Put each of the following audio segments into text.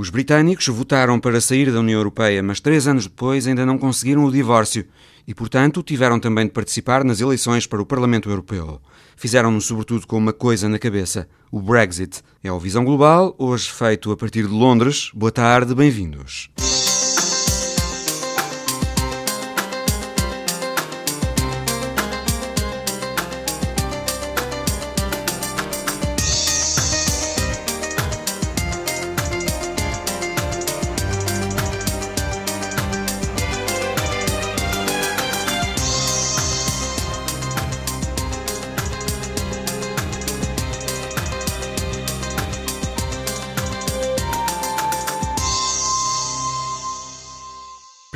Os britânicos votaram para sair da União Europeia, mas três anos depois ainda não conseguiram o divórcio e, portanto, tiveram também de participar nas eleições para o Parlamento Europeu. Fizeram-no sobretudo com uma coisa na cabeça: o Brexit. É o Visão Global, hoje feito a partir de Londres. Boa tarde, bem-vindos.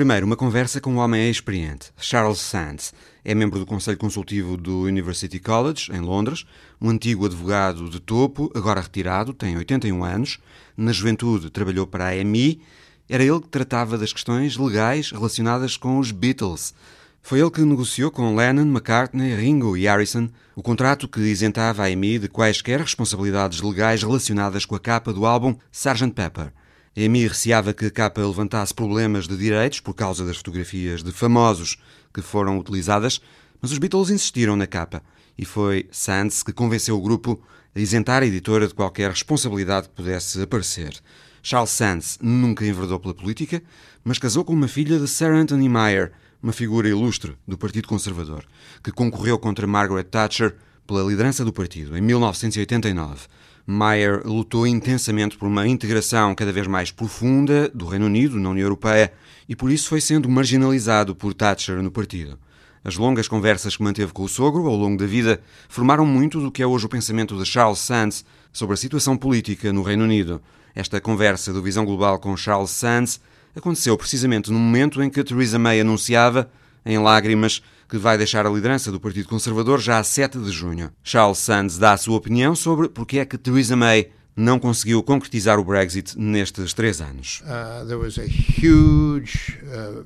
Primeiro, uma conversa com um homem experiente, Charles Sands. É membro do Conselho Consultivo do University College, em Londres, um antigo advogado de topo, agora retirado, tem 81 anos. Na juventude trabalhou para a AMI. Era ele que tratava das questões legais relacionadas com os Beatles. Foi ele que negociou com Lennon, McCartney, Ringo e Harrison o contrato que isentava a AMI de quaisquer responsabilidades legais relacionadas com a capa do álbum Sgt. Pepper. Emi receava que a capa levantasse problemas de direitos por causa das fotografias de famosos que foram utilizadas, mas os Beatles insistiram na capa e foi Sands que convenceu o grupo a isentar a editora de qualquer responsabilidade que pudesse aparecer. Charles Sands nunca enverdou pela política, mas casou com uma filha de Sir Anthony Meyer, uma figura ilustre do Partido Conservador, que concorreu contra Margaret Thatcher pela liderança do partido em 1989. Meyer lutou intensamente por uma integração cada vez mais profunda do Reino Unido na União Europeia e por isso foi sendo marginalizado por Thatcher no partido. As longas conversas que manteve com o sogro ao longo da vida formaram muito do que é hoje o pensamento de Charles Sands sobre a situação política no Reino Unido. Esta conversa do Visão Global com Charles Sands aconteceu precisamente no momento em que Theresa May anunciava, em lágrimas, que vai deixar a liderança do Partido Conservador já a 7 de junho. Charles Sands dá a sua opinião sobre porque é que Theresa May não conseguiu concretizar o Brexit nestes três anos. Uh, there was a huge, uh,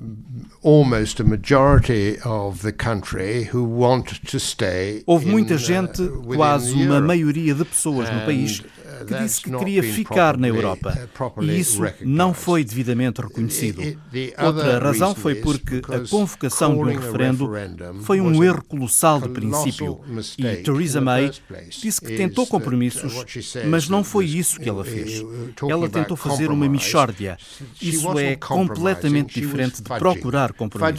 almost a majority of the country who wanted to stay. Houve muita uh, gente, uh, quase uma maioria de pessoas no país que disse que queria ficar na Europa uh, e isso não foi devidamente reconhecido. Outra razão foi porque a convocação de um referendo foi um erro colossal de princípio e Theresa May disse que tentou compromissos, mas não foi isso que ela fez. Ela tentou fazer uma mixórdia. Isso é completamente diferente de procurar compromissos.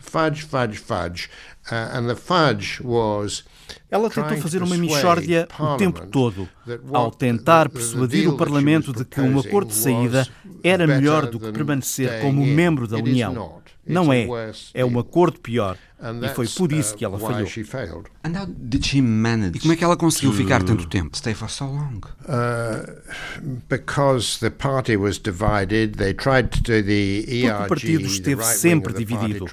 Fudge, fudge, fudge. Uh, and the fudge was ela tentou fazer uma mixórdia o tempo todo, ao tentar persuadir o Parlamento de que um acordo de saída era melhor do que permanecer como membro da União. Não é. É um acordo pior. E foi por isso que ela uh, falhou. And how did she manage e como é que ela conseguiu ficar tanto tempo? Stay for so long. Uh, because the party was divided, they tried to the ERG, Porque o partido esteve sempre dividido.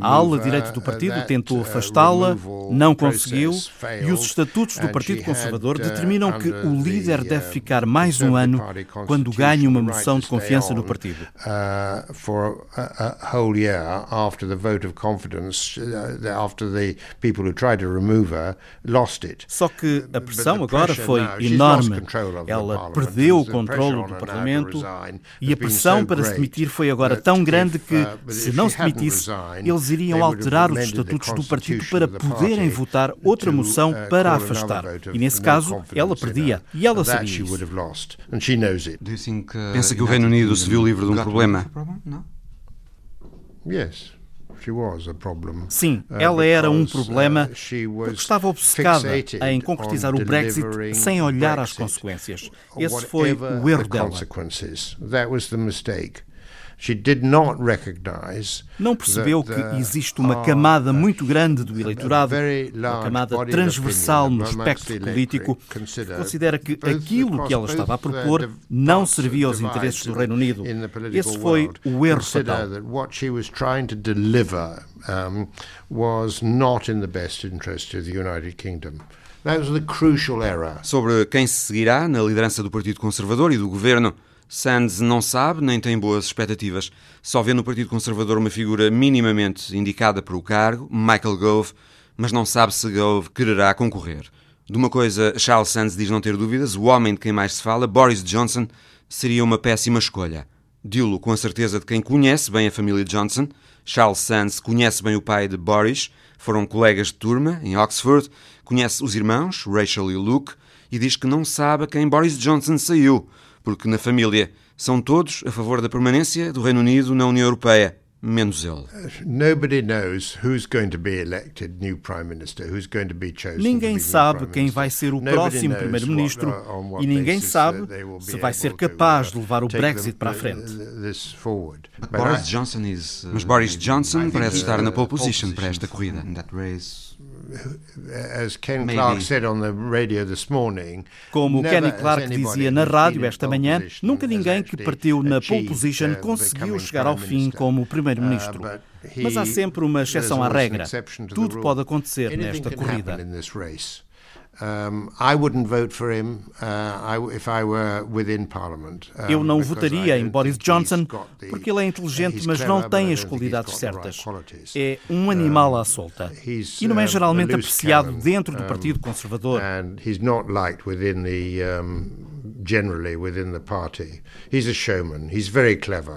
A ala direita do partido tentou uh, afastá-la, não conseguiu, e os estatutos do Partido Conservador determinam que o líder deve ficar mais um ano quando ganha uma moção de confiança no partido. For a whole year after the vote of confidence after the people who tried to remove her lost it. Só que a pressão agora foi enorme. Ela perdeu o controle do Parlamento e a pressão para se demitir foi agora tão grande que, uh, se não se demitisse, eles iriam alterar os estatutos do partido para poderem votar outra moção uh, para a afastar. E nesse caso, ela perdia. E ela sabia isso. Pensa que o Reino Unido se viu livre de um problema? Yes. Sim, uh, ela era um problema uh, porque estava obcecada em concretizar o Brexit sem olhar às consequências. Esse foi o erro dela. Não percebeu que existe uma camada muito grande do eleitorado, uma camada transversal no espectro político, que considera que aquilo que ela estava a propor não servia aos interesses do Reino Unido. Esse foi o erro fatal. Sobre quem se seguirá na liderança do Partido Conservador e do governo, Sands não sabe nem tem boas expectativas. Só vê no Partido Conservador uma figura minimamente indicada para o cargo, Michael Gove, mas não sabe se Gove quererá concorrer. De uma coisa, Charles Sands diz não ter dúvidas: o homem de quem mais se fala, Boris Johnson, seria uma péssima escolha. Dilo com a certeza de quem conhece bem a família Johnson. Charles Sands conhece bem o pai de Boris, foram colegas de turma em Oxford, conhece os irmãos, Rachel e Luke, e diz que não sabe a quem Boris Johnson saiu, porque na família são todos a favor da permanência do Reino Unido na União Europeia menos ele. Ninguém sabe quem vai ser o próximo primeiro-ministro uh, e ninguém sabe se vai ser capaz de levar o Brexit para a frente. Boris Johnson is, uh, Mas Boris Johnson parece estar na pole position para esta corrida. Como Kenny Clark dizia na rádio esta manhã, nunca ninguém que partiu na pole position uh, conseguiu chegar ao fim como primeiro-ministro. Uh, Mas há sempre uma exceção à regra. Tudo pode acontecer nesta corrida. Eu não votaria em Boris Johnson porque ele é inteligente, mas não tem as qualidades certas. É um animal à solta. E não é geralmente apreciado dentro do Partido Conservador.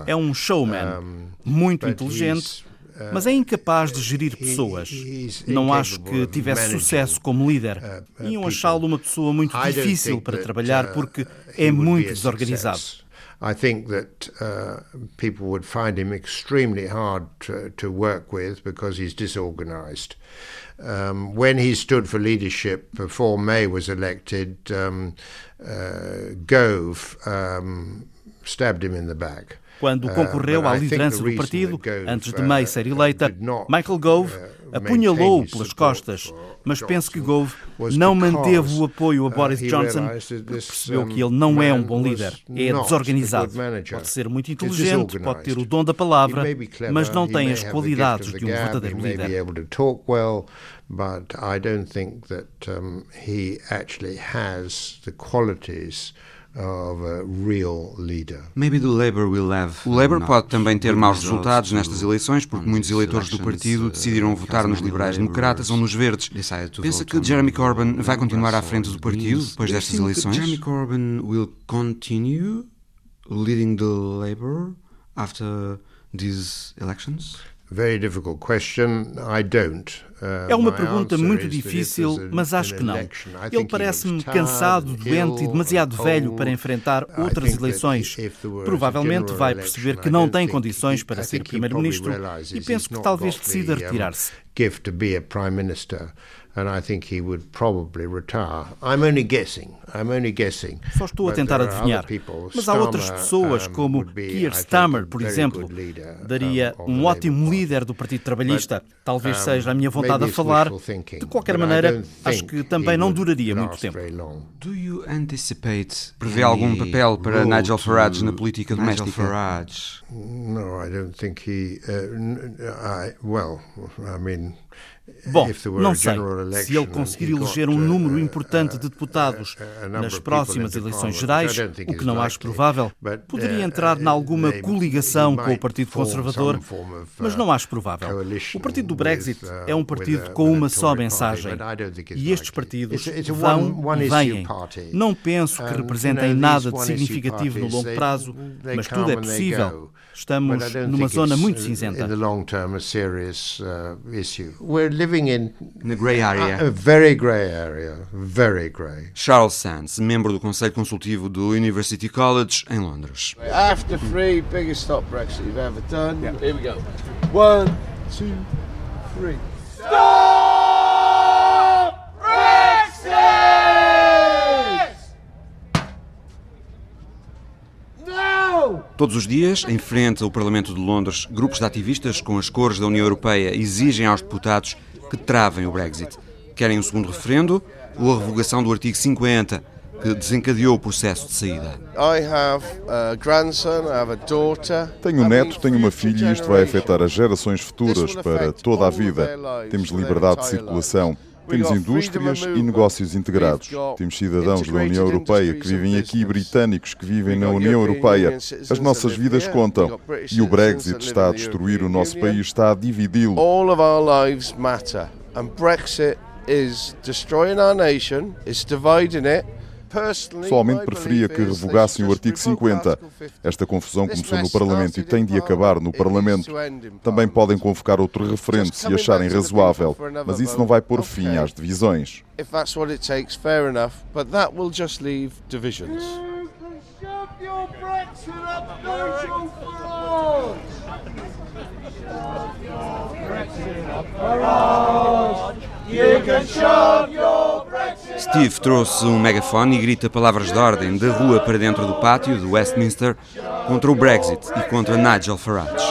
É um showman, muito inteligente mas é incapaz de gerir pessoas. Não acho que tivesse sucesso como líder. Iam achá-lo uma pessoa muito difícil para trabalhar porque é muito desorganizado. I think that uh, people would find him extremely hard to, to work with because he's disorganized. Um, when he stood for leadership before May was elected, um, uh, Gove um, stabbed him in the back. Quando uh, concorreu à liderança do partido, antes de May ser eleita, Michael Gove uh, apunhalou-o pelas costas, mas penso que Gove não manteve o apoio a uh, Boris Johnson porque percebeu que ele não é um bom líder, é desorganizado. Pode ser muito inteligente, pode ter o dom da palavra, mas não tem as qualidades de um verdadeiro líder. But I don't think that um, he actually has the qualities of a real leader. Maybe the Labour will have o Labour pode também ter maus resultados nestas eleições porque muitos eleitores do partido uh, decidiram votar nos liberais-democratas ou nos verdes. Pensa que Jeremy Corbyn vai continuar à frente do partido depois destas eleições? Jeremy Corbyn will continue leading the Labour after these elections? É uma pergunta muito difícil, mas acho que não. Ele parece-me cansado, doente e demasiado velho para enfrentar outras eleições. Provavelmente vai perceber que não tem condições para ser primeiro-ministro e penso que talvez decida retirar-se and I think he would probably retire. I'm only guessing. I'm only guessing. Só estou a tentar adivinhar. Mas há outras pessoas, como Keir Starmer, por exemplo. Daria um ótimo líder do Partido Trabalhista. Talvez seja a minha vontade a falar. De qualquer maneira, acho que também não duraria muito tempo. Do you anticipate prevê algum papel para Nigel Farage na política doméstica? Farage. No, I don't think he. Uh, I, well, I mean. Bom, não sei. Se ele conseguir eleger um número uh, importante de deputados nas próximas eleições gerais, o que não acho provável, poderia uh, entrar em alguma coligação com o Partido Conservador, mas não acho provável. O Partido do Brexit uh, é um partido com uma só mensagem e estes partidos vão e vêm. Não penso que representem nada de significativo no longo prazo, mas tudo é possível. Estamos numa zona muito cinzenta. Living in a grey area. A very grey area, very grey. Charles Sands, membro do Conselho Consultivo do University College em Londres. After three, biggest stop Brexit you've ever done. Yeah. Here we go. One, two, three. Stop Brexit! No! Todos os dias, em frente ao Parlamento de Londres, grupos de ativistas com as cores da União Europeia exigem aos deputados que travem o Brexit. Querem um segundo referendo ou a revogação do artigo 50, que desencadeou o processo de saída. Tenho um neto, tenho uma filha e isto vai afetar as gerações futuras para toda a vida. Temos liberdade de circulação. Temos indústrias e negócios integrados. Temos cidadãos da União Europeia que vivem aqui e britânicos que vivem na União Europeia. As nossas vidas contam. E o Brexit está a destruir o nosso país, está a dividi-lo. All of our lives matter. And Brexit is destroying our nation, it's dividing it. Pessoalmente preferia que revogassem o artigo 50. Esta confusão começou no Parlamento e tem de acabar no Parlamento. Também podem convocar outro referendo se acharem razoável, mas isso não vai pôr fim às divisões. Steve trouxe um megafone e grita palavras de ordem da rua para dentro do pátio de Westminster contra o Brexit e contra Nigel Farage.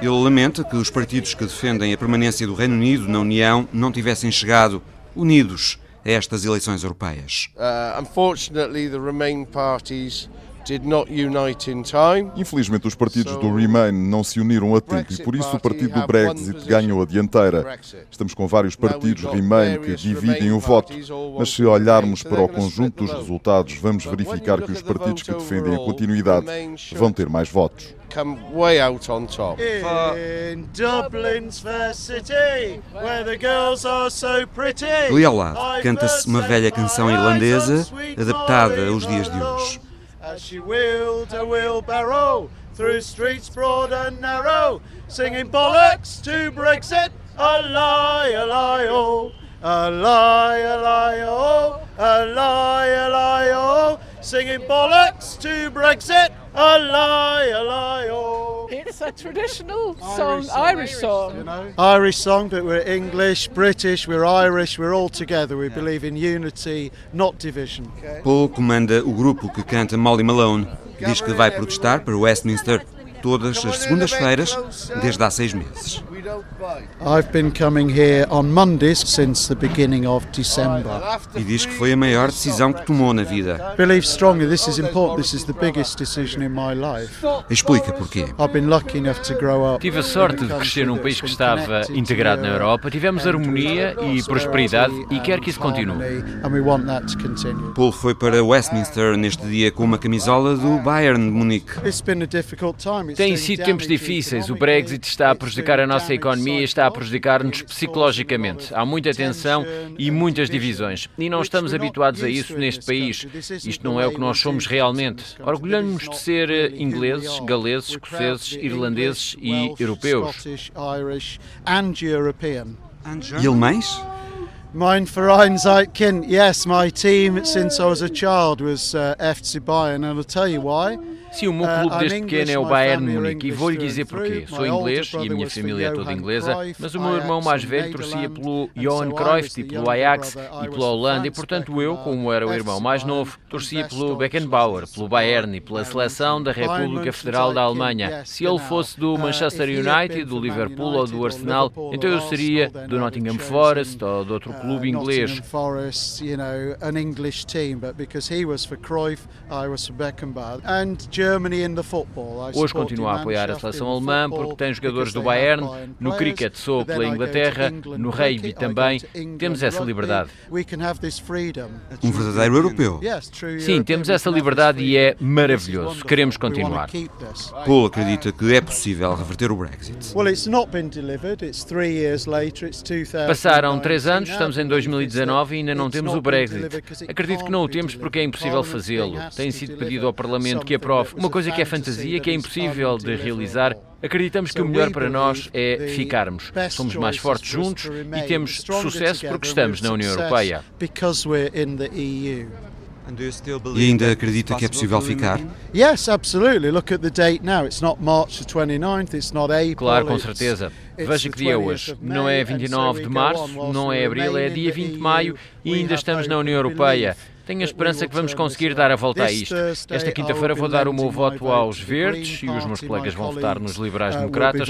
Ele lamenta que os partidos que defendem a permanência do Reino Unido na União não tivessem chegado unidos a estas eleições europeias. Uh, unfortunately, the Remain parties Infelizmente, os partidos do Remain não se uniram a tempo e por isso o partido do Brexit ganhou a dianteira. Estamos com vários partidos Remain que dividem o voto, mas se olharmos para o conjunto dos resultados, vamos verificar que os partidos que defendem a continuidade vão ter mais votos. come way out on top. In Dublin's fair city, where the girls are so pretty. Ali ao lado, canta-se uma velha canção irlandesa adaptada aos dias de hoje. As she wheeled a wheelbarrow through streets broad and narrow, singing bollocks to Brexit, a lie, a lie, oh, a lie, a lie, oh, a lie, a lie, oh, singing bollocks to Brexit, a lie, a lie, oh. It's a traditional song, Irish song. You know? Irish song, but we're English, British, we're Irish, we're all together. We believe in unity, not division. Paul comanda o grupo que canta Molly Malone, que diz que vai protestar para Westminster todas as segundas-feiras desde há seis meses. I've been coming here on Mondays since the beginning of December. E diz que foi a maior decisão que tomou na vida. Believe strongly this is important. This is the biggest decision in my life. Explica porquê. I've been lucky enough to grow up. Tive a sorte de crescer num país que estava integrado na Europa. Tivemos harmonia e prosperidade e quer que isso continue. And we want that to continue. Paul foi para Westminster neste dia com uma camisola do Bayern de Munique. Têm sido tempos difíceis. O Brexit está a prejudicar a nossa economia e está a prejudicar-nos psicologicamente. Há muita tensão e muitas divisões. E não estamos habituados a isso neste país. Isto não é o que nós somos realmente. Orgulhamos-nos de ser eh, ingleses, galeses, escoceses, irlandeses e europeus. E alemães? Mein Verein Zeitkind, yes, my team since I was a child was uh, FC Bayern, and I'll tell you why. Sim, o meu uh, clube desde pequeno é o Bayern Munique. E vou-lhe dizer porquê. Sou inglês e a minha família é toda inglesa, mas o meu irmão mais velho torcia pelo Johan Cruyff e pelo Ajax e pela Holanda e, portanto, eu, como era o irmão mais novo, torcia pelo Beckenbauer, pelo Bayern e pela seleção da República Federal da Alemanha. Se ele fosse do uh, Manchester United, do Liverpool ou do Arsenal, então eu seria do Nottingham Forest ou de outro clube uh, inglês. Hoje continuo a apoiar a seleção alemã porque tem jogadores do Bayern, no cricket sou pela Inglaterra, no rugby também. Temos essa liberdade. Um verdadeiro europeu. Sim, temos essa liberdade e é maravilhoso. Queremos continuar. Paul acredita que é possível reverter o Brexit. Passaram três anos, estamos em 2019 e ainda não temos o Brexit. Acredito que não o temos porque é impossível fazê-lo. Tem sido pedido ao Parlamento que aprove uma coisa que é fantasia, que é impossível de realizar. Acreditamos que o melhor para nós é ficarmos. Somos mais fortes juntos e temos sucesso porque estamos na União Europeia. E ainda acredita que é possível ficar? Yes, absolutely. Look at the date now. It's not March the 29th, it's not April. Claro, com certeza. Veja que dia é hoje. Não é 29 de março, não é abril, é dia 20 de maio e ainda estamos na União Europeia. Tenho a esperança que vamos conseguir dar a volta a isto. Esta quinta-feira vou dar o meu voto aos verdes e os meus colegas vão votar nos liberais democratas.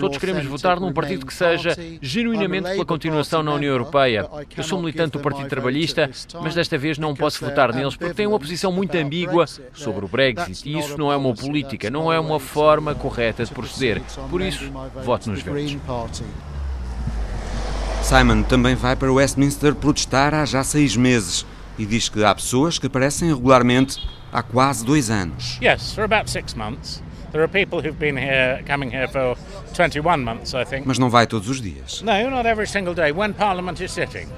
Todos queremos votar num partido que seja genuinamente pela continuação na União Europeia. Eu sou militante do Partido Trabalhista, mas desta vez não posso votar neles porque têm uma posição muito ambígua sobre o Brexit. E isso não é uma política, não é uma forma correta de proceder. Por isso, voto nos verdes. Simon também vai para Westminster protestar há já seis meses e diz que há pessoas que aparecem regularmente há quase dois anos. Yes, for about six months. There are people who've been here, coming here for 21 months, I think. Mas não vai todos os dias. No, not every single day. When Parliament is sitting.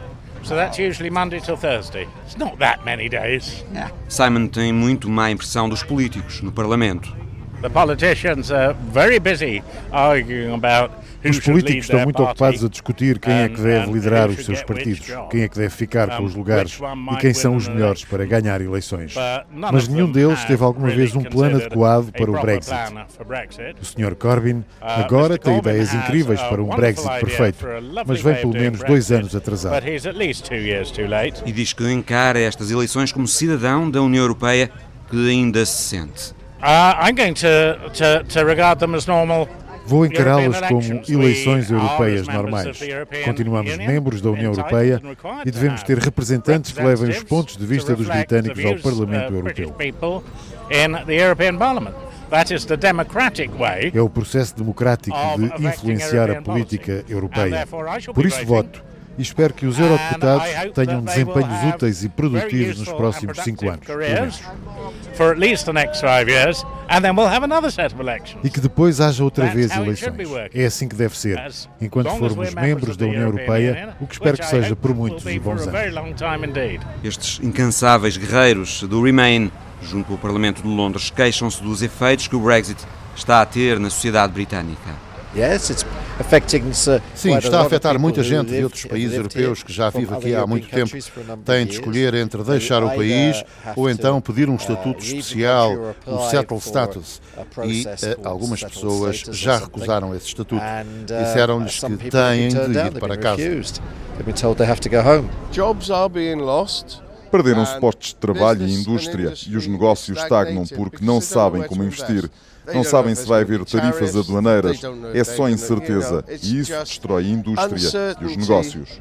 So that's usually Monday till Thursday. It's not that many days. Simon tem muito má impressão dos políticos no Parlamento. The politicians are very busy arguing about os políticos estão muito ocupados a discutir quem é que deve liderar os seus partidos, quem é que deve ficar com os lugares e quem são os melhores para ganhar eleições. Mas nenhum deles teve alguma vez um plano adequado para o Brexit. O Sr. Corbyn agora tem ideias incríveis para um Brexit perfeito, mas vem pelo menos dois anos atrasado. E diz que encara estas eleições como cidadão da União Europeia que ainda se sente. I'm going to, to, to regard them as normal Vou encará-las como eleições europeias normais. Continuamos membros da União Europeia e devemos ter representantes que levem os pontos de vista dos britânicos ao Parlamento Europeu. É o processo democrático de influenciar a política europeia. Por isso voto e espero que os eurodeputados tenham desempenhos úteis e produtivos nos próximos cinco anos. E que depois haja outra vez eleições. É assim que deve ser. Enquanto formos membros da União Europeia, o que espero que seja por muitos e bons anos. Estes incansáveis guerreiros do Remain, junto ao Parlamento de Londres, queixam-se dos efeitos que o Brexit está a ter na sociedade britânica. Sim, está a afetar muita gente de outros países europeus que já vive aqui há muito tempo. Têm de escolher entre deixar o país ou então pedir um estatuto especial, o settled status. E uh, algumas pessoas já recusaram esse estatuto. Uh, Disseram-lhes que têm de ir para casa. Perderam-se postos de trabalho e indústria e os negócios estagnam porque não sabem como investir. Não sabem se vai haver tarifas aduaneiras. É só incerteza. E isso destrói a indústria e os negócios.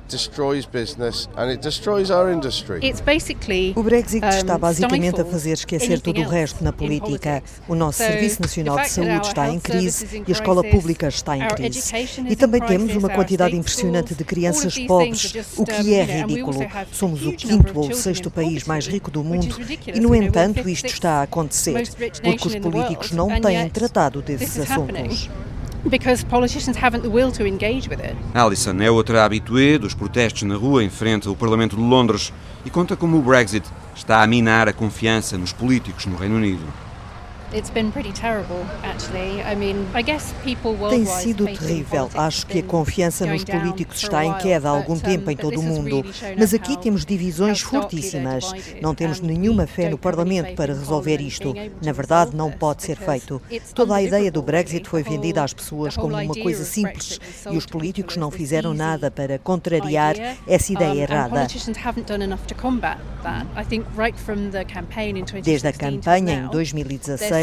O Brexit está basicamente a fazer esquecer todo o resto na política. O nosso Serviço Nacional de Saúde está em crise e a escola pública está em crise. E também temos uma quantidade impressionante de crianças pobres, o que é ridículo. Somos o quinto ou sexto país mais rico do mundo e, no entanto, isto está a acontecer porque os políticos não têm têm tratado desses assuntos. Alison é outra habituê dos protestos na rua em frente ao Parlamento de Londres e conta como o Brexit está a minar a confiança nos políticos no Reino Unido. Tem sido terrível. Acho que a confiança nos políticos está em queda há algum tempo em todo o mundo. Mas aqui temos divisões fortíssimas. Não temos nenhuma fé no Parlamento para resolver isto. Na verdade, não pode ser feito. Toda a ideia do Brexit foi vendida às pessoas como uma coisa simples e os políticos não fizeram nada para contrariar essa ideia errada. Desde a campanha em 2016,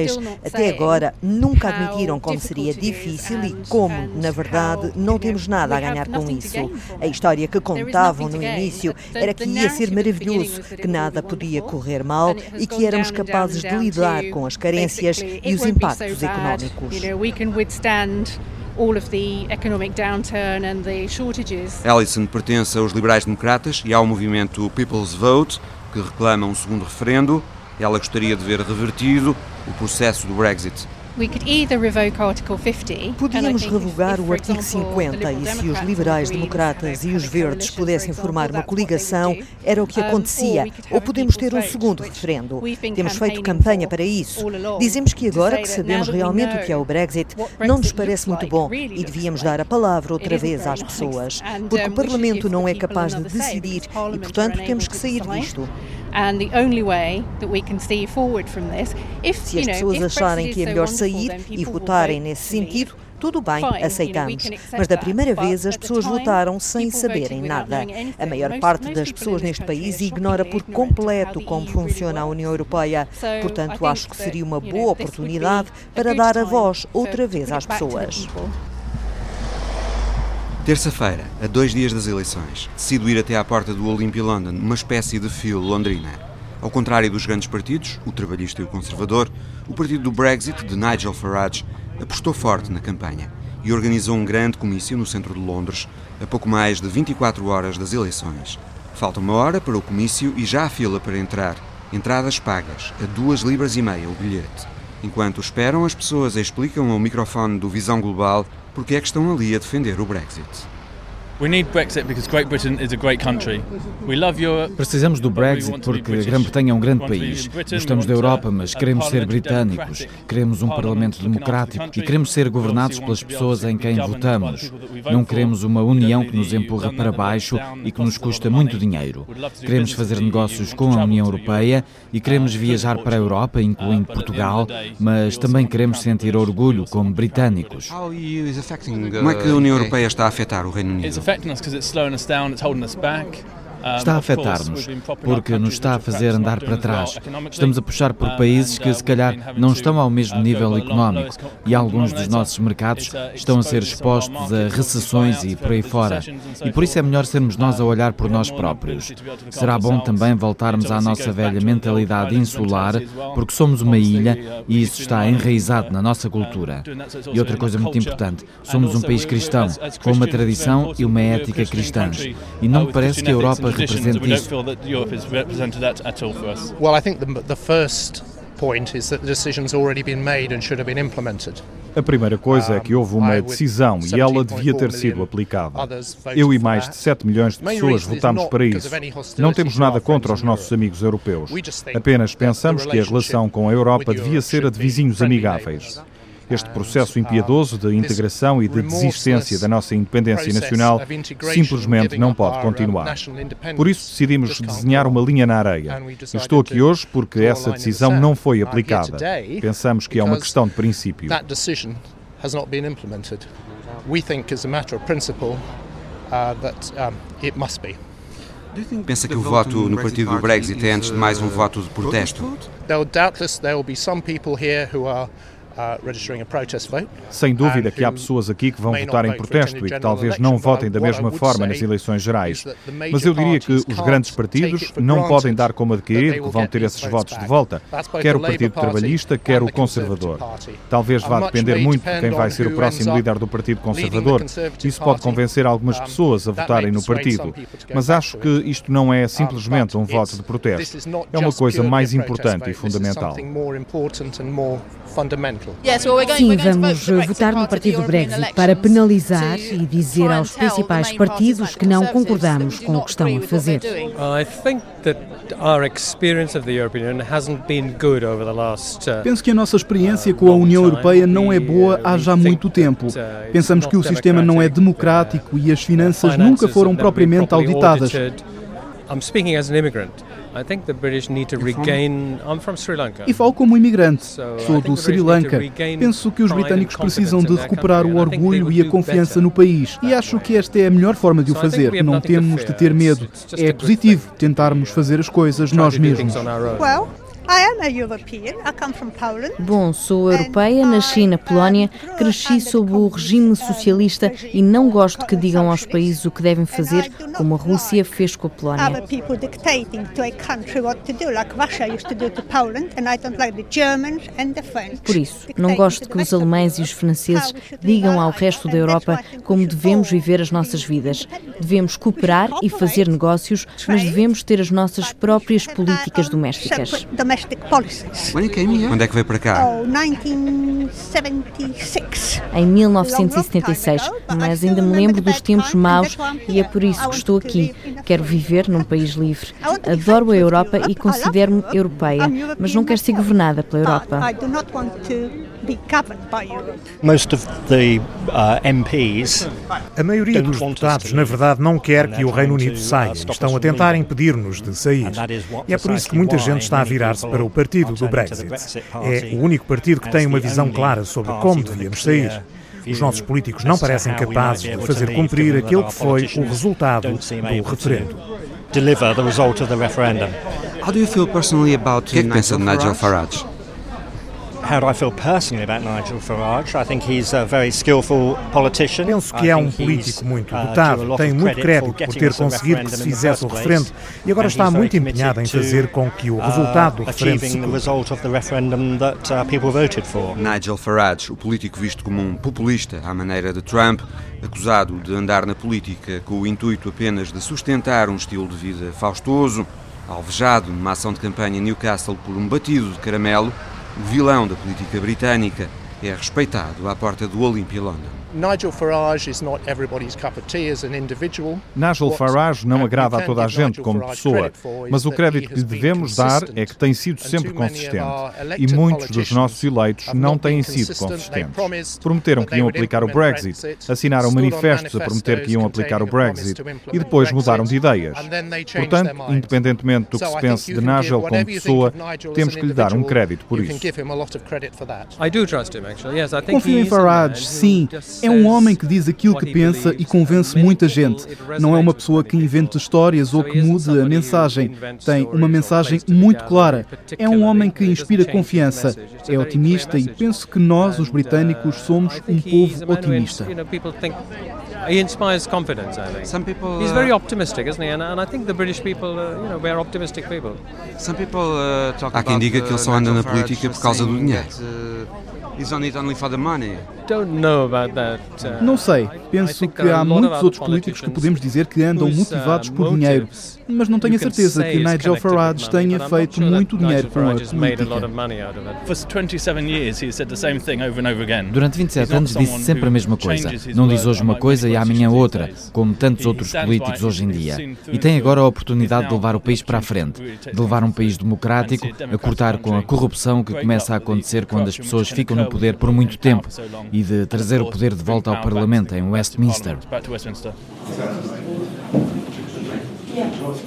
até agora nunca admitiram como seria difícil e como, na verdade, não temos nada a ganhar com isso. A história que contavam no início era que ia ser maravilhoso, que nada podia correr mal e que éramos capazes de lidar com as carências e os impactos económicos. Ellison pertence aos liberais-democratas e ao movimento People's Vote, que reclama um segundo referendo. Ela gostaria de ver revertido o processo do Brexit. Podíamos revogar o artigo 50 e se os liberais democratas e os verdes pudessem formar uma coligação, era o que acontecia. Ou podemos ter um segundo referendo. Temos feito campanha para isso. Dizemos que agora que sabemos realmente o que é o Brexit, não nos parece muito bom e devíamos dar a palavra outra vez às pessoas. Porque o Parlamento não é capaz de decidir e, portanto, temos que sair disto. Se as pessoas acharem que é melhor sair e votarem nesse sentido, tudo bem, aceitamos. Mas da primeira vez as pessoas votaram sem saberem nada. A maior parte das pessoas neste país ignora por completo como funciona a União Europeia. Portanto, acho que seria uma boa oportunidade para dar a voz outra vez às pessoas. Terça-feira, a dois dias das eleições, decido ir até à porta do Olympia London, uma espécie de fio londrina. Ao contrário dos grandes partidos, o trabalhista e o conservador, o partido do Brexit, de Nigel Farage, apostou forte na campanha e organizou um grande comício no centro de Londres, a pouco mais de 24 horas das eleições. Falta uma hora para o comício e já há fila para entrar. Entradas pagas, a duas libras e meia o bilhete. Enquanto esperam, as pessoas explicam ao microfone do Visão Global porque é que estão ali a defender o Brexit. Precisamos do Brexit porque a Grã-Bretanha é um grande país. Gostamos da Europa, mas queremos ser britânicos. Queremos um Parlamento democrático e queremos ser governados pelas pessoas em quem votamos. Não queremos uma União que nos empurra para baixo e que nos custa muito dinheiro. Queremos fazer negócios com a União Europeia e queremos viajar para a Europa, incluindo Portugal, mas também queremos sentir orgulho como britânicos. Como é que a União Europeia está a afetar o Reino Unido? Affecting us because it's slowing us down, it's holding us back. Está a afetar-nos, porque nos está a fazer andar para trás. Estamos a puxar por países que, se calhar, não estão ao mesmo nível económico e alguns dos nossos mercados estão a ser expostos a recessões e por aí fora. E por isso é melhor sermos nós a olhar por nós próprios. Será bom também voltarmos à nossa velha mentalidade insular, porque somos uma ilha e isso está enraizado na nossa cultura. E outra coisa muito importante, somos um país cristão, com uma tradição e uma ética cristãs. E não me parece que a Europa represente isso. Well, I think the, the first point is that the decision's already been made and should have been implemented. A primeira coisa é que houve uma decisão e ela devia ter sido aplicada. Eu e mais de 7 milhões de pessoas votamos para isso. Não temos nada contra os nossos amigos europeus. Apenas pensamos que a relação com a Europa devia ser a de vizinhos amigáveis. Este processo impiedoso de integração e de desistência da nossa independência nacional simplesmente não pode continuar. Por isso decidimos desenhar uma linha na areia. Estou aqui hoje porque essa decisão não foi aplicada. Pensamos que é uma questão de princípio. Pensa que o voto no partido do Brexit é antes de mais um voto de protesto? There will be some people here who are sem dúvida que há pessoas aqui que vão votar em protesto e que talvez não votem da mesma forma nas eleições gerais. Mas eu diria que os grandes partidos não podem dar como adquirido que vão ter esses votos de volta, quer o Partido Trabalhista, quer o Conservador. Talvez vá depender muito de quem vai ser o próximo líder do Partido Conservador. Isso pode convencer algumas pessoas a votarem no partido. Mas acho que isto não é simplesmente um voto de protesto. É uma coisa mais importante e fundamental. Sim, vamos votar no partido Brexit para penalizar e dizer aos principais partidos que não concordamos com o que estão a fazer. Penso que a nossa experiência com a União Europeia não é boa há já muito tempo. Pensamos que o sistema não é democrático e as finanças nunca foram propriamente auditadas. I'm speaking as an immigrant. E falo como imigrante. Sou do Sri Lanka. Penso que os britânicos precisam de recuperar o orgulho e a confiança no país. E acho que esta é a melhor forma de o fazer. Não temos de ter medo. É positivo tentarmos fazer as coisas nós mesmos. Bom, sou europeia, nasci na Polónia, cresci sob o regime socialista e não gosto que digam aos países o que devem fazer, como a Rússia fez com a Polónia. Por isso, não gosto que os alemães e os franceses digam ao resto da Europa como devemos viver as nossas vidas. Devemos cooperar e fazer negócios, mas devemos ter as nossas próprias políticas domésticas. Quando é que veio para cá? Oh, em 1976, mas ainda me lembro dos tempos maus e é por isso que estou aqui. Quero viver num país livre. Adoro a Europa e considero-me europeia, mas não quero ser governada pela Europa. Uh, a maioria dos deputados, na verdade, não quer que o Reino Unido saia. Estão a tentar impedir-nos de sair. E é por isso que muita gente está a virar-se para o partido do Brexit. É o único partido que tem uma visão clara sobre como devíamos sair. Os nossos políticos não parecem capazes de fazer cumprir aquilo que foi o resultado do referendo. Deliver the result of the referendum. How do you feel personally about o que é que pensa de Nigel Farage? How do I feel personally about Nigel Farage? I think he's a very skillful politician. Penso que é um político muito uh, dotado, tem muito crédito por ter conseguido que se fizesse o referendo e agora está muito empenhado em fazer com que o uh, resultado do referendo se uh, Nigel Farage, o político visto como um populista à maneira de Trump, acusado de andar na política com o intuito apenas de sustentar um estilo de vida faustoso, Alvejado numa ação de campanha em Newcastle por um batido de caramelo, o vilão da política britânica é respeitado à porta do Olympia London. Nigel Farage is not everybody's cup of tea as an individual. Nigel Farage não agrada a toda a gente como pessoa, mas o crédito que lhe devemos dar é que tem sido sempre consistente. E muitos dos nossos eleitos não têm sido consistentes. Prometeram que iam aplicar o Brexit, assinaram manifestos a prometer que iam aplicar o Brexit e depois mudaram de ideias. Portanto, independentemente do que se pense de Nigel como pessoa, temos que lhe dar um crédito por isso. Confio em Farage, sim. É um homem que diz aquilo que pensa e convence muita gente. Não é uma pessoa que inventa histórias ou que mude a mensagem. Tem uma mensagem muito clara. É um homem que inspira confiança. É otimista e penso que nós, os britânicos, somos um povo otimista. He inspires confidence, I think. Some people. He's very optimistic, isn't he? And, and I think the British people, uh, you know, we're optimistic people. Some people uh, talk Há quem diga que ele só anda na política por causa do dinheiro. He's on it only for the money. Uh, Não sei. Penso que há muitos outros políticos que podemos dizer que andam uh, motivados por dinheiro, mas não tenho a certeza que Nigel Farage tenha feito muito dinheiro com a política. Durante 27 anos disse sempre a mesma coisa. Não diz hoje uma coisa e amanhã outra, como tantos outros políticos hoje em dia. E tem agora a oportunidade de levar o país para a frente, de levar um país democrático, a cortar com a corrupção que começa a acontecer quando as pessoas ficam no poder por muito tempo e de trazer o poder de volta ao Parlamento em Westminster.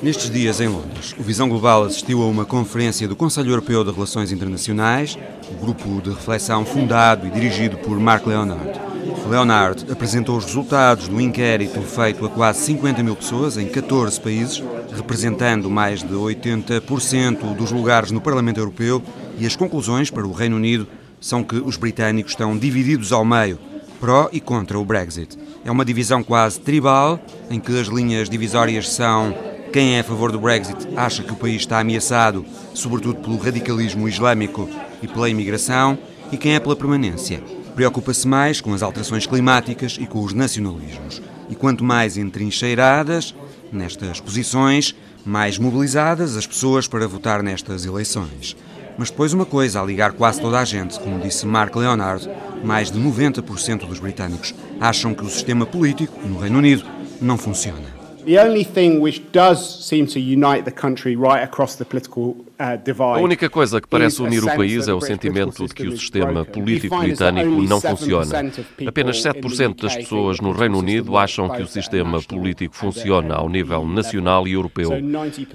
Nestes dias em Londres, o Visão Global assistiu a uma conferência do Conselho Europeu de Relações Internacionais, o grupo de reflexão fundado e dirigido por Mark Leonard. Leonard apresentou os resultados do inquérito feito a quase 50 mil pessoas em 14 países, representando mais de 80% dos lugares no Parlamento Europeu, e as conclusões para o Reino Unido são que os britânicos estão divididos ao meio, pró e contra o Brexit. É uma divisão quase tribal, em que as linhas divisórias são quem é a favor do Brexit acha que o país está ameaçado, sobretudo pelo radicalismo islâmico e pela imigração, e quem é pela permanência preocupa-se mais com as alterações climáticas e com os nacionalismos. E quanto mais entrincheiradas nestas posições, mais mobilizadas as pessoas para votar nestas eleições. Mas depois uma coisa a ligar quase toda a gente, como disse Mark Leonard, mais de 90% dos britânicos acham que o sistema político no Reino Unido não funciona. The only thing which does seem to unite the country right across the political a única coisa que parece unir o país é o sentimento de que o sistema político britânico não funciona. Apenas 7% das pessoas no Reino Unido acham que o sistema político funciona ao nível nacional e europeu.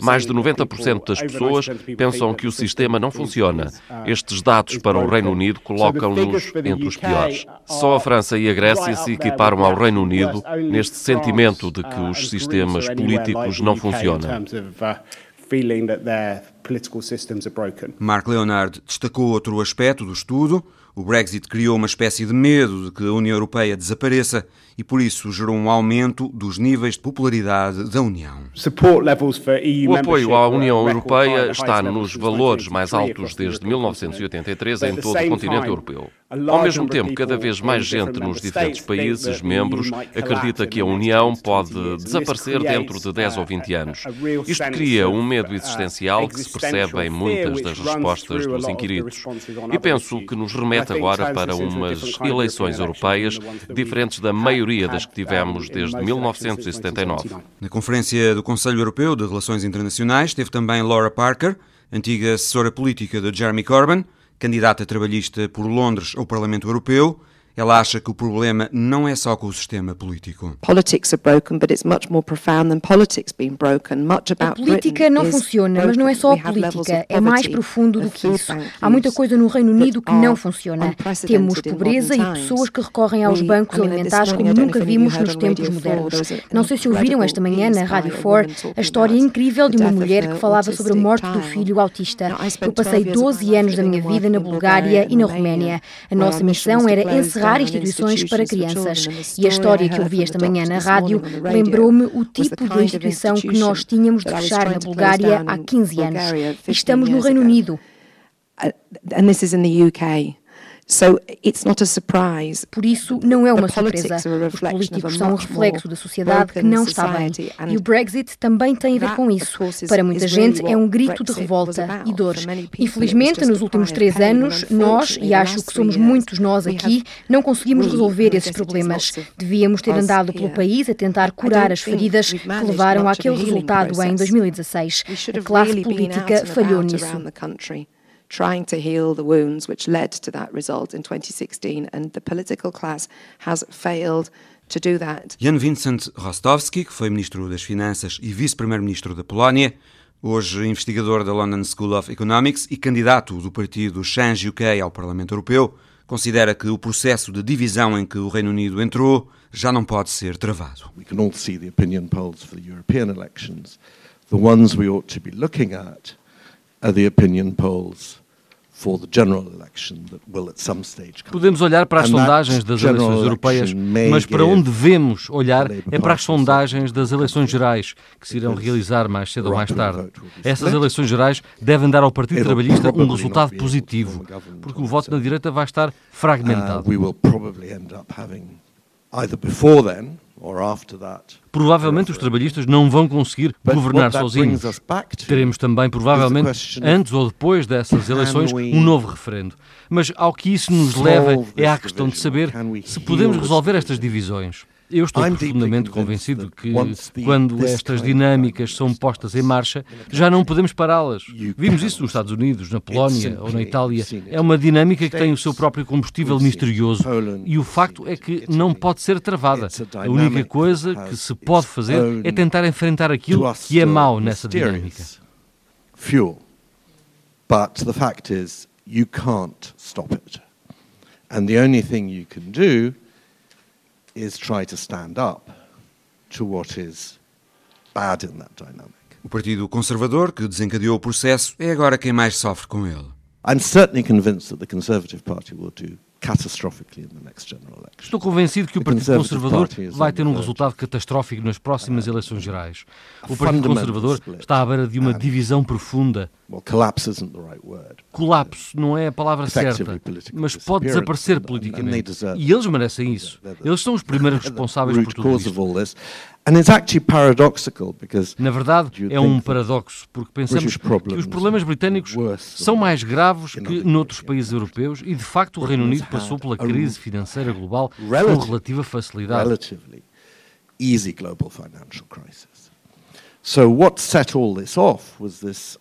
Mais de 90% das pessoas pensam que o sistema não funciona. Uh, Estes dados para o Reino Unido colocam-nos entre os piores. Só a França e a Grécia se equiparam ao Reino Unido neste sentimento de que uh, os sistemas políticos não funcionam Mark Leonard destacou outro aspecto do estudo. O Brexit criou uma espécie de medo de que a União Europeia desapareça e por isso gerou um aumento dos níveis de popularidade da União. O apoio à União Europeia está nos valores mais altos desde 1983 em todo o continente europeu. Ao mesmo tempo, cada vez mais gente nos diferentes países membros acredita que a União pode desaparecer dentro de 10 ou 20 anos. Isto cria um medo existencial que se percebe em muitas das respostas dos inquiridos. E penso que nos remete agora para umas eleições europeias diferentes da maioria das que tivemos desde 1979. Na conferência do Conselho Europeu de Relações Internacionais esteve também Laura Parker, antiga assessora política de Jeremy Corbyn, candidata trabalhista por Londres ao Parlamento Europeu ela acha que o problema não é só com o sistema político. A política não funciona, mas não é só a política, é mais profundo do que isso. Há muita coisa no Reino Unido que não funciona. Temos pobreza e pessoas que recorrem aos bancos alimentares como nunca vimos nos tempos modernos. Não sei se ouviram esta manhã na Rádio 4 a história incrível de uma mulher que falava sobre a morte do filho autista. Eu passei 12 anos da minha vida na Bulgária e na Roménia. A nossa missão era encerrar encerrar instituições para crianças. E a história que ouvi esta manhã na rádio lembrou-me o tipo de instituição que nós tínhamos de fechar na Bulgária há 15 anos. E estamos no Reino Unido. And this is in the UK. Por isso, não é uma surpresa. Os políticos são um reflexo da sociedade que não está bem. E o Brexit também tem a ver com isso. Para muita gente, é um grito de revolta e dor. Infelizmente, nos últimos três anos, nós, e acho que somos muitos nós aqui, não conseguimos resolver esses problemas. Devíamos ter andado pelo país a tentar curar as feridas que levaram àquele resultado em 2016. A classe política falhou nisso trying to heal the wounds which led to that result in 2016, and the political class has failed to do that. Jan Vincent Rostowski, que foi ministro das Finanças e vice-primeiro-ministro da Polónia, hoje investigador da London School of Economics e candidato do partido Change UK ao Parlamento Europeu, considera que o processo de divisão em que o Reino Unido entrou já não pode ser travado. We can all see the opinion polls for the European elections. The ones we ought to be looking at are the opinion polls Podemos olhar para as sondagens das eleições europeias, mas para onde devemos olhar é para as sondagens das eleições gerais, que se irão realizar mais cedo ou mais tarde. Essas eleições gerais devem dar ao Partido Trabalhista um resultado positivo, porque o voto na direita vai estar fragmentado. Provavelmente os trabalhistas não vão conseguir governar sozinhos. Teremos também, provavelmente, antes ou depois dessas eleições, um novo referendo. Mas ao que isso nos leva é à questão de saber se podemos resolver estas divisões. Eu estou profundamente convencido que, quando estas dinâmicas são postas em marcha, já não podemos pará-las. Vimos isso nos Estados Unidos, na Polónia ou na Itália. É uma dinâmica que tem o seu próprio combustível misterioso. E o facto é que não pode ser travada. A única coisa que se pode fazer é tentar enfrentar aquilo que é mau nessa dinâmica. Fuel. But the fact is, you can't stop it. And the only thing you can do is try to stand up to what is bad in that dynamic. O Partido Conservador, que desencadeou o processo, é agora quem mais sofre com ele. I'm certainly convinced that the Conservative Party will do Estou convencido que o Partido Conservador vai ter um resultado catastrófico nas próximas eleições gerais. O Partido Conservador está à beira de uma divisão profunda. Colapso não é a palavra certa, mas pode desaparecer politicamente. E eles merecem isso. Eles são os primeiros responsáveis por tudo isto. Na verdade, é um paradoxo, porque pensamos que os problemas britânicos são mais graves que noutros países europeus e, de facto, o Reino Unido passou pela crise financeira global com relativa facilidade. So what set all this off was this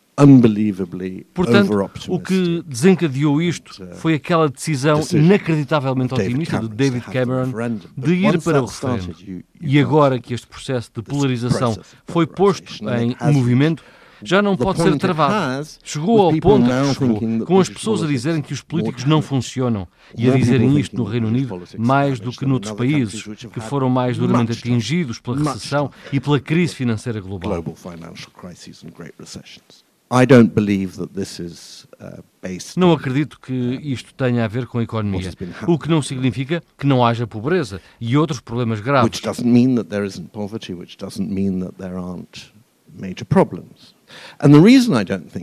Portanto, o que desencadeou isto foi aquela decisão inacreditavelmente otimista de David Cameron de ir para o referendo. E agora que este processo de polarização foi posto em movimento, já não pode ser travado. Chegou ao ponto que chegou, com as pessoas a dizerem que os políticos não funcionam e a dizerem isto no Reino Unido mais do que noutros países que foram mais duramente atingidos pela recessão e pela crise financeira global. Não acredito que isto tenha a ver com a economia, o que não significa que não haja pobreza e outros problemas graves. Which doesn't mean that there isn't poverty, which doesn't mean that there aren't major problems.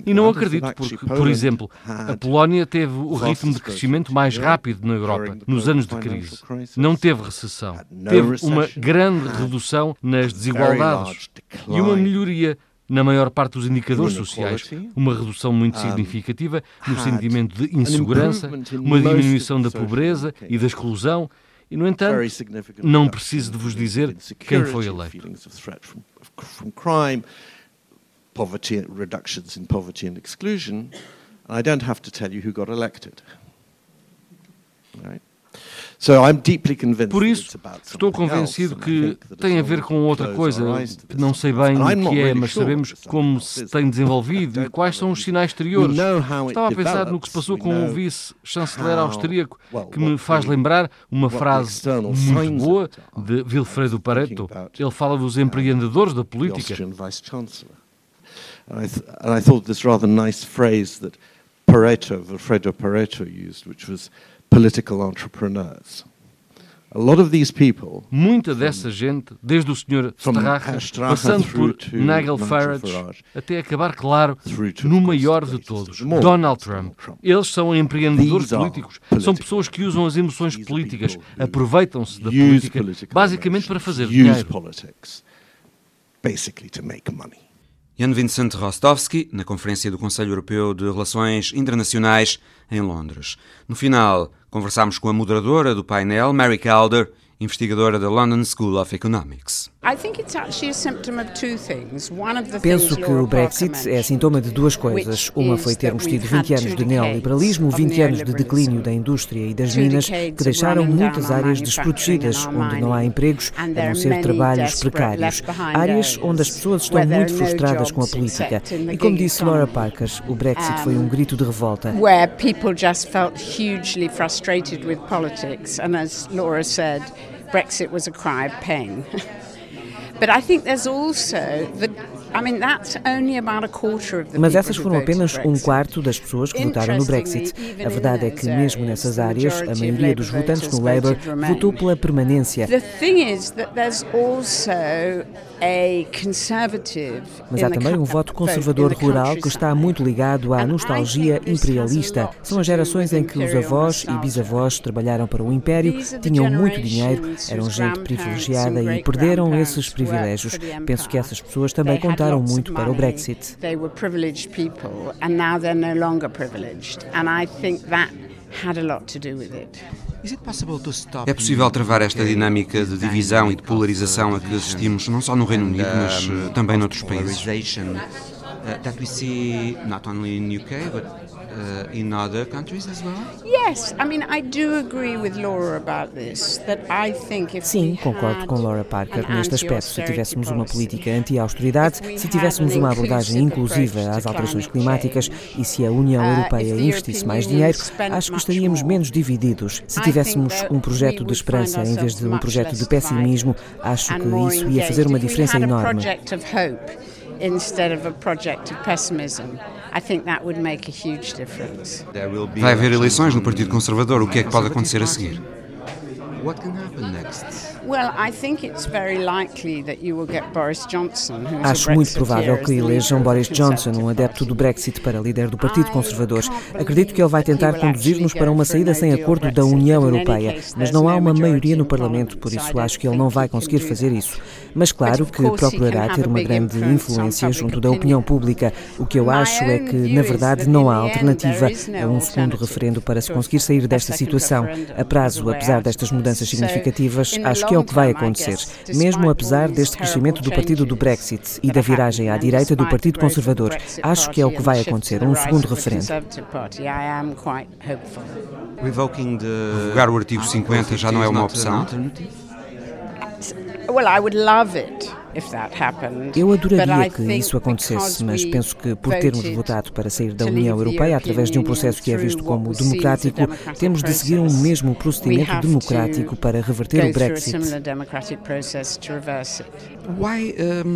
E não acredito porque, por exemplo, a Polónia teve o ritmo de crescimento mais rápido na Europa nos anos de crise. Não teve recessão. Teve uma grande redução nas desigualdades e uma melhoria na maior parte dos indicadores sociais, uma redução muito significativa no sentimento de insegurança, uma diminuição da pobreza e da exclusão, e, no entanto, não preciso de vos dizer quem foi eleito. Poverty reductions in poverty and exclusion, I don't have to tell you who got elected. Right? Por isso, estou convencido que tem a ver com outra coisa, que não sei bem o que é, mas sabemos como se tem desenvolvido e quais são os sinais exteriores. Estava a pensar no que se passou com o vice-chanceler austríaco, que me faz lembrar uma frase muito boa de Wilfredo Pareto. Ele fala dos empreendedores da política. And I thought this rather nice phrase that Pareto, Wilfredo Pareto used, which was political entrepreneurs. Muita dessa gente, desde o Sr. Strache, passando por Nigel Farage, até acabar, claro, no maior de todos, Donald Trump. Eles são empreendedores políticos, são pessoas que usam as emoções políticas, aproveitam-se da política, basicamente para fazer dinheiro. Jan Vincent Rostovski, na Conferência do Conselho Europeu de Relações Internacionais em Londres. No final, conversámos com a moderadora do painel, Mary Calder, investigadora da London School of Economics. Penso que o Brexit é sintoma de duas coisas. Uma foi termos tido 20 anos de neoliberalismo, 20 anos de declínio da indústria e das minas, que deixaram muitas áreas desprotegidas, onde não há empregos, a não ser trabalhos precários. Áreas onde as pessoas estão muito frustradas com a política. E como disse Laura Parker, o Brexit foi um grito de revolta. Where people just felt hugely frustrated with politics, and as Laura said, Brexit was a cry of pain. but I think there's also the Mas essas foram apenas um quarto das pessoas que votaram no Brexit. A verdade é que, mesmo nessas áreas, a maioria dos votantes no Labour votou pela permanência. Mas há também um voto conservador rural que está muito ligado à nostalgia imperialista. São as gerações em que os avós e bisavós trabalharam para o Império, tinham muito dinheiro, eram gente privilegiada e perderam esses privilégios. Penso que essas pessoas também contaram muito para o Brexit. had a lot to do with it. É possível travar esta dinâmica de divisão e de polarização a que assistimos não só no Reino Unido, mas uh, também noutros países? That we see not only in UK, but uh, in other countries as well? Yes, I mean I do agree with Laura about this. That I think if Sim, concordo com Laura Parker neste aspecto. Se tivéssemos uma política anti-austeridade, se tivéssemos uma abordagem inclusiva às alterações climáticas e se a União uh, Europeia investisse mais dinheiro, acho que estaríamos menos divididos. Se tivéssemos um projeto de esperança em vez de um projeto de pessimismo, acho que isso ia fazer uma diferença enorme. Instead of a project of pessimism. I think that would make a huge difference. Vai haver eleições no Partido Conservador. O que é que pode acontecer a seguir? What can happen next? Acho muito provável que elejam Boris Johnson, um adepto do Brexit, para líder do Partido Conservador. Acredito que ele vai tentar conduzir-nos para uma saída sem acordo da União Europeia, mas não há uma maioria no Parlamento, por isso acho que ele não vai conseguir fazer isso. Mas claro que procurará ter uma grande influência junto da opinião pública. O que eu acho é que, na verdade, não há alternativa a um segundo referendo para se conseguir sair desta situação. A prazo, apesar destas mudanças significativas, acho que é o que vai acontecer, mesmo apesar deste crescimento do partido do Brexit e da viragem à direita do Partido Conservador. Acho que é o que vai acontecer, um segundo referendo. Revogar o artigo 50 já não é uma opção? Well, I would love it. Eu adoraria que isso acontecesse, mas penso que por termos votado para sair da União Europeia através de um processo que é visto como democrático, temos de seguir um mesmo procedimento democrático para reverter o Brexit.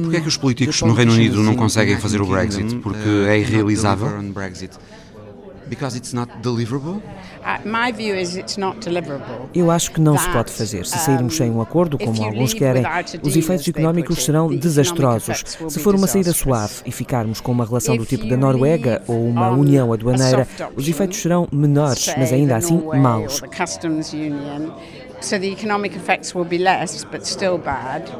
Por que é que os políticos no Reino Unido não conseguem fazer o Brexit? Porque uh, é irrealizável? Because it's not deliverable? Eu acho que não se pode fazer. Se sairmos sem um acordo, como alguns querem, os efeitos económicos serão desastrosos. Se for uma saída suave e ficarmos com uma relação do tipo da Noruega ou uma união aduaneira, os efeitos serão menores, mas ainda assim maus. So the economic effects will be less, but still bad.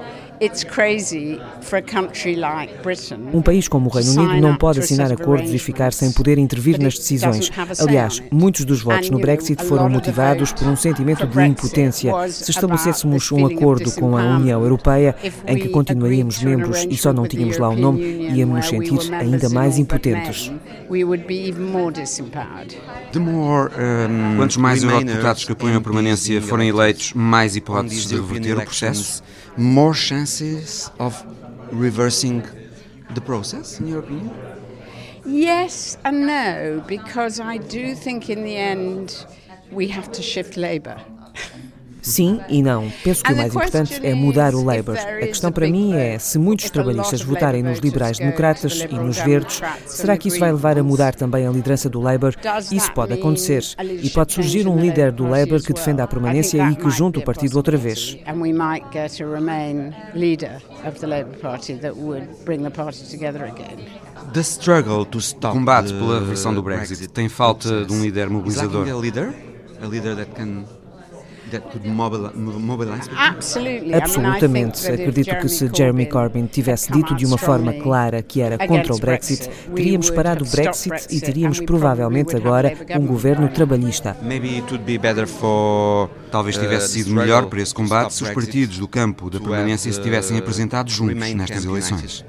Um país como o Reino Unido não pode assinar acordos e ficar sem poder intervir nas decisões. Aliás, muitos dos votos no Brexit foram motivados por um sentimento de impotência. Se estabelecêssemos um acordo com a União Europeia, em que continuaríamos membros e só não tínhamos lá o nome, íamos nos sentir ainda mais impotentes. Quantos mais eurodeputados que apoiam a permanência forem eleitos, mais hipóteses de reverter o processo? More chances of reversing the process, in your opinion? Yes and no, because I do think in the end we have to shift labour. Sim e não. Penso que o mais importante é mudar o Labour. A questão para mim é se muitos trabalhistas votarem nos liberais-democratas e nos verdes, será que isso vai levar a mudar também a liderança do Labour? Isso pode acontecer. E pode surgir um líder do Labour que defenda a permanência e que junte o partido outra vez. The struggle to stop combate pela versão do Brexit tem falta de um líder mobilizador. A líder, a líder that can Absolutamente. Acredito que se Jeremy Corbyn tivesse dito de uma forma clara que era contra o Brexit, teríamos parado o Brexit e teríamos provavelmente agora um governo trabalhista. Talvez tivesse sido melhor para esse combate se os partidos do campo da permanência se tivessem apresentado juntos nestas eleições.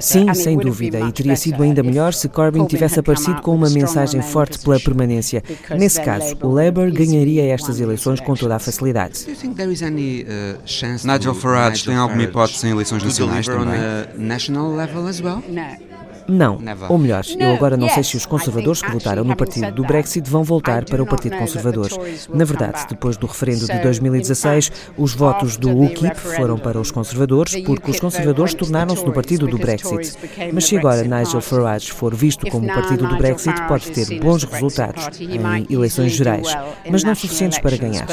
Sim, sem dúvida, e teria sido ainda melhor se Corbyn tivesse aparecido com uma mensagem forte pela permanência. Nesse caso, o Labour ganharia estas eleições com toda a facilidade. Uh, Nigel Farage tem alguma hipótese em eleições nacionais também? Não. Ou melhor, eu agora não sei se os conservadores que votaram no partido do Brexit vão voltar para o Partido Conservador. Na verdade, depois do referendo de 2016, os votos do UKIP foram para os conservadores porque os conservadores tornaram-se no partido do Brexit. Mas se agora Nigel Farage for visto como o partido do Brexit, pode ter bons resultados em eleições gerais, mas não suficientes para ganhar.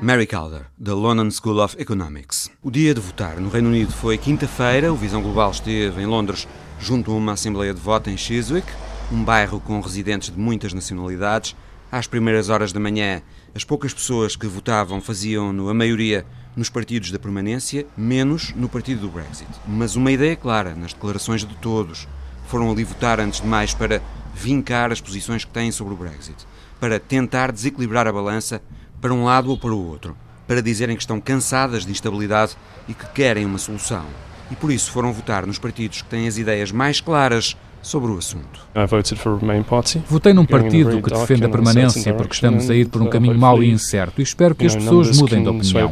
Mary Calder, da London School of Economics. O dia de votar no Reino Unido foi quinta-feira, o Visão Global esteve em Londres junto a uma assembleia de voto em Chiswick, um bairro com residentes de muitas nacionalidades. Às primeiras horas da manhã, as poucas pessoas que votavam faziam-no, a maioria, nos partidos da permanência, menos no partido do Brexit. Mas uma ideia clara nas declarações de todos. Foram ali votar antes de mais para vincar as posições que têm sobre o Brexit, para tentar desequilibrar a balança para um lado ou para o outro, para dizerem que estão cansadas de instabilidade e que querem uma solução e por isso foram votar nos partidos que têm as ideias mais claras sobre o assunto. Votei num partido que defende a permanência porque estamos a ir por um caminho mau e incerto e espero que as pessoas mudem de opinião.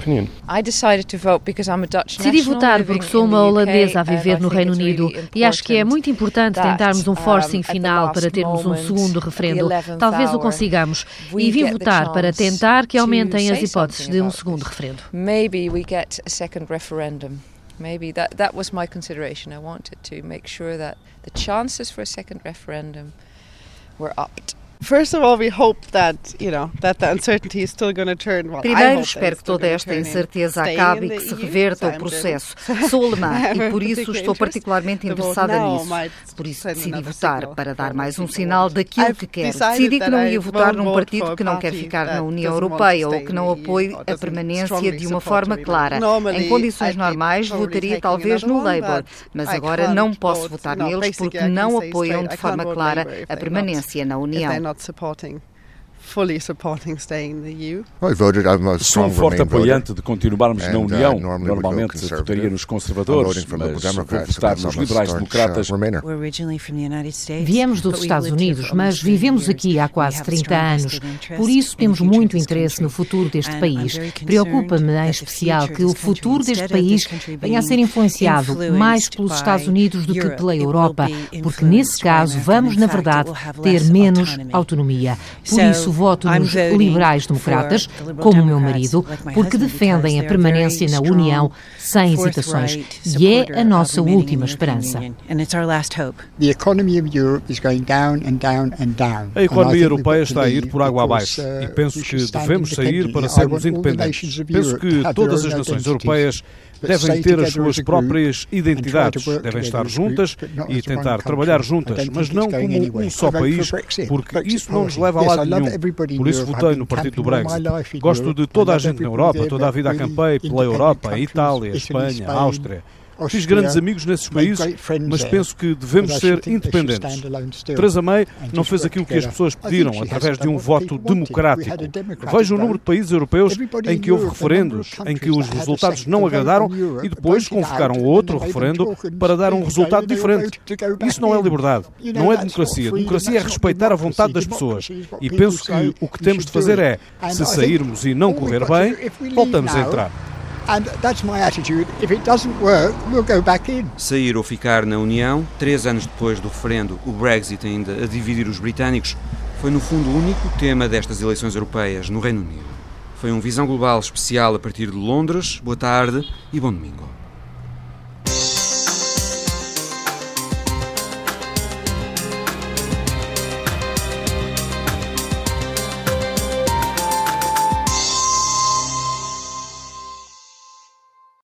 Decidi votar porque sou uma holandesa a viver no Reino Unido e acho que é muito importante tentarmos um forcing final para termos um segundo referendo. Talvez o consigamos. E vim votar para tentar que aumentem as hipóteses de um segundo referendo. Maybe that that was my consideration. I wanted to make sure that the chances for a second referendum were upped. First of all, we hope that, you know, that the uncertainty is still going to turn. Well, Primeiro, espero que toda esta incerteza acabe e que se reverta o processo. Sou alemã e por isso estou particularmente interessada nisso. Por isso decidi votar para dar mais um sinal daquilo que quero. Decidi que não ia votar num partido que não quer ficar na União Europeia ou que não apoie a permanência de uma forma clara. Em condições normais, votaria talvez no Labour, mas agora não posso votar neles porque não apoiam de forma clara a permanência na União. Not supporting fully supporting staying in the EU. Sou um forte apoiante de continuarmos na uh, União. Normalmente votaria nos conservadores, mas vou votar nos liberais-democratas. Viemos dos Estados Unidos, mas vivemos aqui há quase 30 anos. Por isso temos muito interesse no futuro deste país. Preocupa-me em especial que o futuro deste país venha a ser influenciado mais pelos Estados Unidos do que pela Europa, porque nesse caso vamos, na verdade, ter menos autonomia. Por isso, voto nos liberais-democratas, como o meu marido, porque defendem a permanência na União sem hesitações. E é a nossa última esperança. A economia europeia está a ir por água abaixo uh, e penso que devemos sair para sermos independentes. Penso que todas as nações europeias devem ter as suas próprias identidades, devem estar juntas e tentar trabalhar juntas, mas não como um só país, porque isso não nos leva a lado nenhum. Por isso votei no partido do Brexit. Gosto de toda a gente na Europa, toda a vida acampei pela Europa, Itália, Espanha, Áustria. Fiz grandes amigos nesses países, mas penso que devemos ser independentes. Theresa May não fez aquilo que as pessoas pediram através de um voto democrático. Vejo o número de países europeus em que houve referendos, em que os resultados não agradaram e depois convocaram outro referendo para dar um resultado diferente. Isso não é liberdade, não é democracia. Democracia é respeitar a vontade das pessoas. E penso que o que temos de fazer é, se sairmos e não correr bem, voltamos a entrar. Sair ou ficar na União, três anos depois do referendo, o Brexit ainda a dividir os britânicos, foi no fundo o único tema destas eleições europeias no Reino Unido. Foi um Visão Global especial a partir de Londres. Boa tarde e bom domingo.